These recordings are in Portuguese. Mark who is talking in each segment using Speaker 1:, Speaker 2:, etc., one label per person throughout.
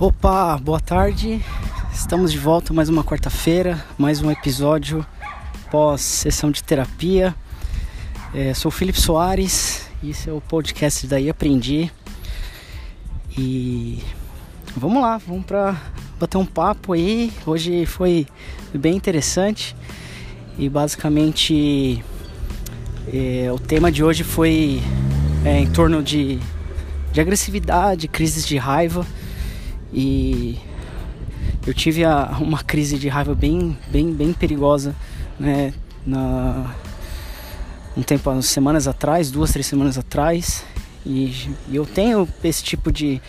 Speaker 1: Opa, boa tarde. Estamos de volta mais uma quarta-feira, mais um episódio pós sessão de terapia. É, sou Felipe Soares esse é o podcast Daí Aprendi. E vamos lá, vamos para bater um papo aí. Hoje foi bem interessante e basicamente é, o tema de hoje foi é, em torno de, de agressividade, crises de raiva e eu tive a, uma crise de raiva bem, bem, bem perigosa, né? Na, um tempo, semanas atrás, duas, três semanas atrás, e, e eu tenho esse tipo de,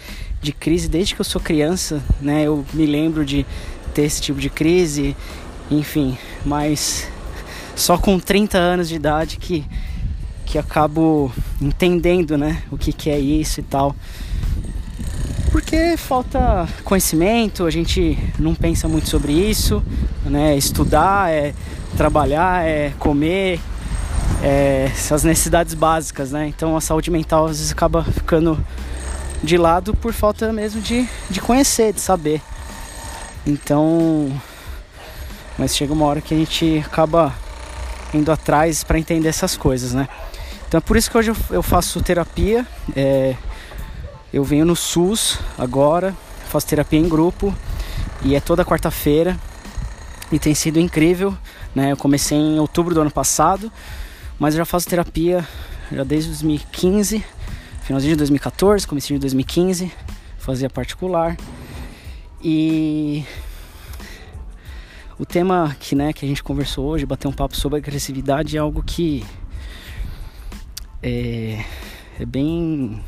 Speaker 1: de crise desde que eu sou criança, né? Eu me lembro de ter esse tipo de crise, enfim, mas só com 30 anos de idade que, que acabo entendendo, né? O que, que é isso e tal. Porque falta conhecimento, a gente não pensa muito sobre isso, né? Estudar, é trabalhar, é comer, é essas necessidades básicas, né? Então a saúde mental às vezes acaba ficando de lado por falta mesmo de, de conhecer, de saber. Então, mas chega uma hora que a gente acaba indo atrás para entender essas coisas, né? Então é por isso que hoje eu faço terapia. É, eu venho no SUS agora, faço terapia em grupo e é toda quarta-feira e tem sido incrível. Né? Eu comecei em outubro do ano passado, mas eu já faço terapia já desde 2015, finalzinho de 2014, comecinho de 2015, fazia particular. E o tema que, né, que a gente conversou hoje, bater um papo sobre agressividade, é algo que é, é bem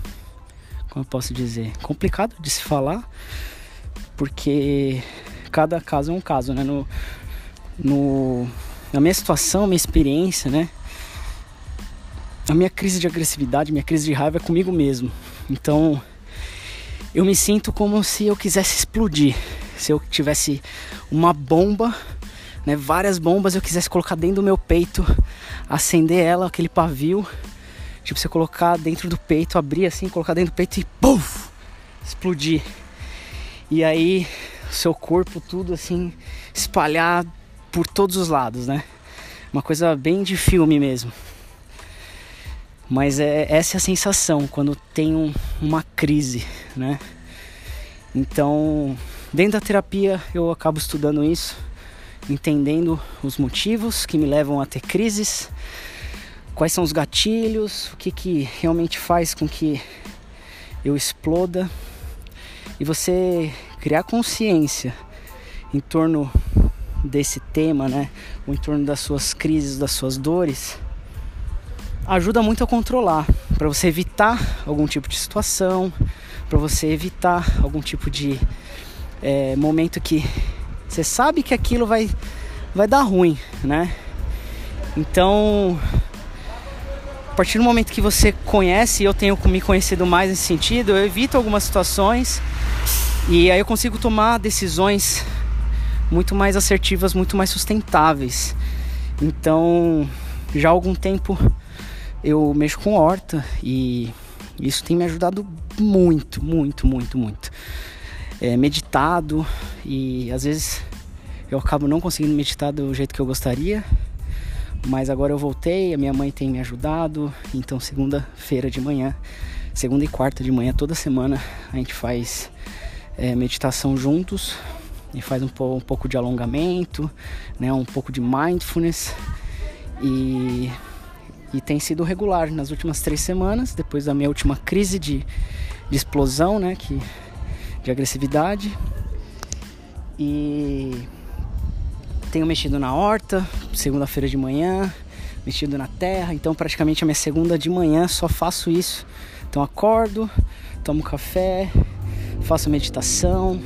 Speaker 1: como eu posso dizer, complicado de se falar, porque cada caso é um caso, né? No, no, na minha situação, minha experiência, né? A minha crise de agressividade, minha crise de raiva é comigo mesmo. Então, eu me sinto como se eu quisesse explodir. Se eu tivesse uma bomba, né, várias bombas, eu quisesse colocar dentro do meu peito, acender ela, aquele pavio Tipo, você colocar dentro do peito, abrir assim, colocar dentro do peito e puf, explodir. E aí, seu corpo tudo assim, espalhar por todos os lados, né? Uma coisa bem de filme mesmo. Mas é essa é a sensação quando tem um, uma crise, né? Então, dentro da terapia eu acabo estudando isso, entendendo os motivos que me levam a ter crises, quais são os gatilhos, o que, que realmente faz com que eu exploda? E você criar consciência em torno desse tema, né, ou em torno das suas crises, das suas dores, ajuda muito a controlar, para você evitar algum tipo de situação, para você evitar algum tipo de é, momento que você sabe que aquilo vai vai dar ruim, né? Então a partir do momento que você conhece, eu tenho me conhecido mais nesse sentido, eu evito algumas situações e aí eu consigo tomar decisões muito mais assertivas, muito mais sustentáveis. Então, já há algum tempo eu mexo com horta e isso tem me ajudado muito, muito, muito, muito. É, meditado e às vezes eu acabo não conseguindo meditar do jeito que eu gostaria mas agora eu voltei, a minha mãe tem me ajudado, então segunda-feira de manhã, segunda e quarta de manhã, toda semana a gente faz é, meditação juntos. E faz um, um, pouco de alongamento, né, um pouco de mindfulness. E, e tem sido regular nas últimas três semanas, depois da minha última crise de, de explosão, né, que, de agressividade. E tenho mexido na horta, segunda-feira de manhã, mexido na terra, então praticamente a minha segunda de manhã só faço isso. Então acordo, tomo café, faço meditação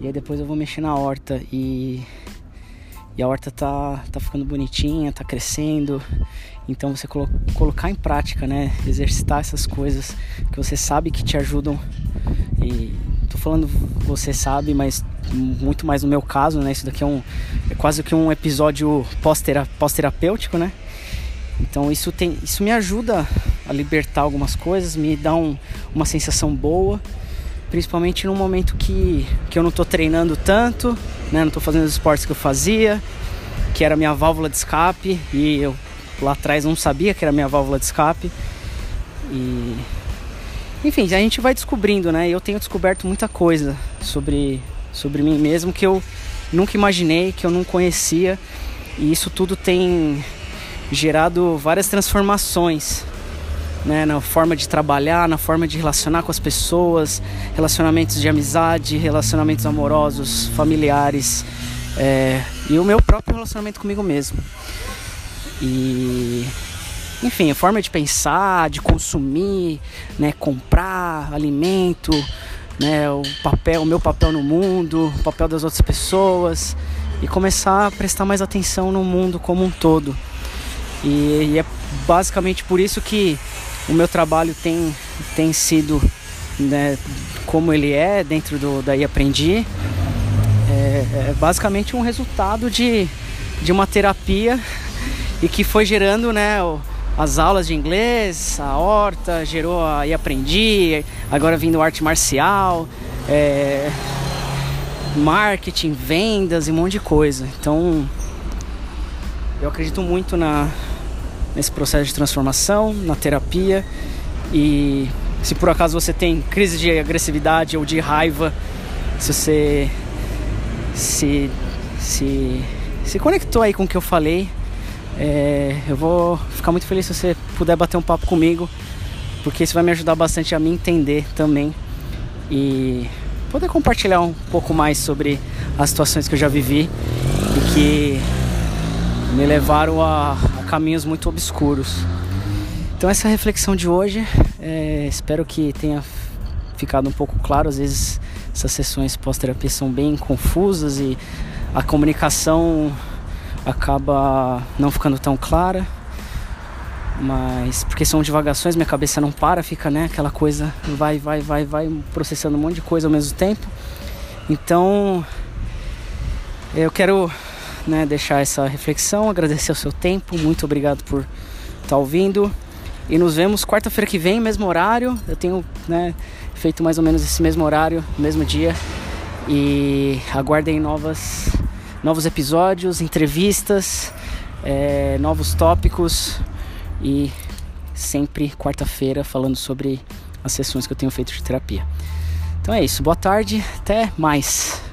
Speaker 1: e aí depois eu vou mexer na horta e, e a horta tá, tá ficando bonitinha, tá crescendo. Então você colo colocar em prática, né? Exercitar essas coisas que você sabe que te ajudam. E tô falando você sabe, mas muito mais no meu caso, né? Isso daqui é, um, é quase que um episódio pós-terapêutico, né? Então isso, tem, isso me ajuda a libertar algumas coisas, me dá um, uma sensação boa principalmente num momento que, que eu não estou treinando tanto, né? Não estou fazendo os esportes que eu fazia, que era minha válvula de escape e eu lá atrás não sabia que era minha válvula de escape. E enfim, a gente vai descobrindo, né? Eu tenho descoberto muita coisa sobre sobre mim mesmo que eu nunca imaginei, que eu não conhecia. E isso tudo tem gerado várias transformações né, na forma de trabalhar, na forma de relacionar com as pessoas, relacionamentos de amizade, relacionamentos amorosos, familiares é, e o meu próprio relacionamento comigo mesmo. E enfim, a forma de pensar, de consumir, né, comprar alimento, né, o papel, o meu papel no mundo, o papel das outras pessoas e começar a prestar mais atenção no mundo como um todo. E, e é basicamente por isso que o meu trabalho tem, tem sido né, como ele é dentro do daí aprendi é, é, basicamente um resultado de, de uma terapia e que foi gerando né as aulas de inglês a horta gerou a e aprendi agora vindo arte marcial é, marketing vendas e um monte de coisa então eu acredito muito na nesse processo de transformação, na terapia. E se por acaso você tem crise de agressividade ou de raiva, se você se, se, se conectou aí com o que eu falei, é, eu vou ficar muito feliz se você puder bater um papo comigo, porque isso vai me ajudar bastante a me entender também e poder compartilhar um pouco mais sobre as situações que eu já vivi e que me levaram a, a caminhos muito obscuros. Então essa é a reflexão de hoje. É, espero que tenha ficado um pouco claro. Às vezes essas sessões pós-terapia são bem confusas e a comunicação acaba não ficando tão clara. Mas porque são divagações, minha cabeça não para, fica né, aquela coisa vai, vai, vai, vai processando um monte de coisa ao mesmo tempo. Então eu quero né, deixar essa reflexão, agradecer o seu tempo, muito obrigado por estar tá ouvindo. E nos vemos quarta-feira que vem, mesmo horário. Eu tenho né, feito mais ou menos esse mesmo horário, mesmo dia. E aguardem novas, novos episódios, entrevistas, é, novos tópicos. E sempre quarta-feira falando sobre as sessões que eu tenho feito de terapia. Então é isso, boa tarde, até mais.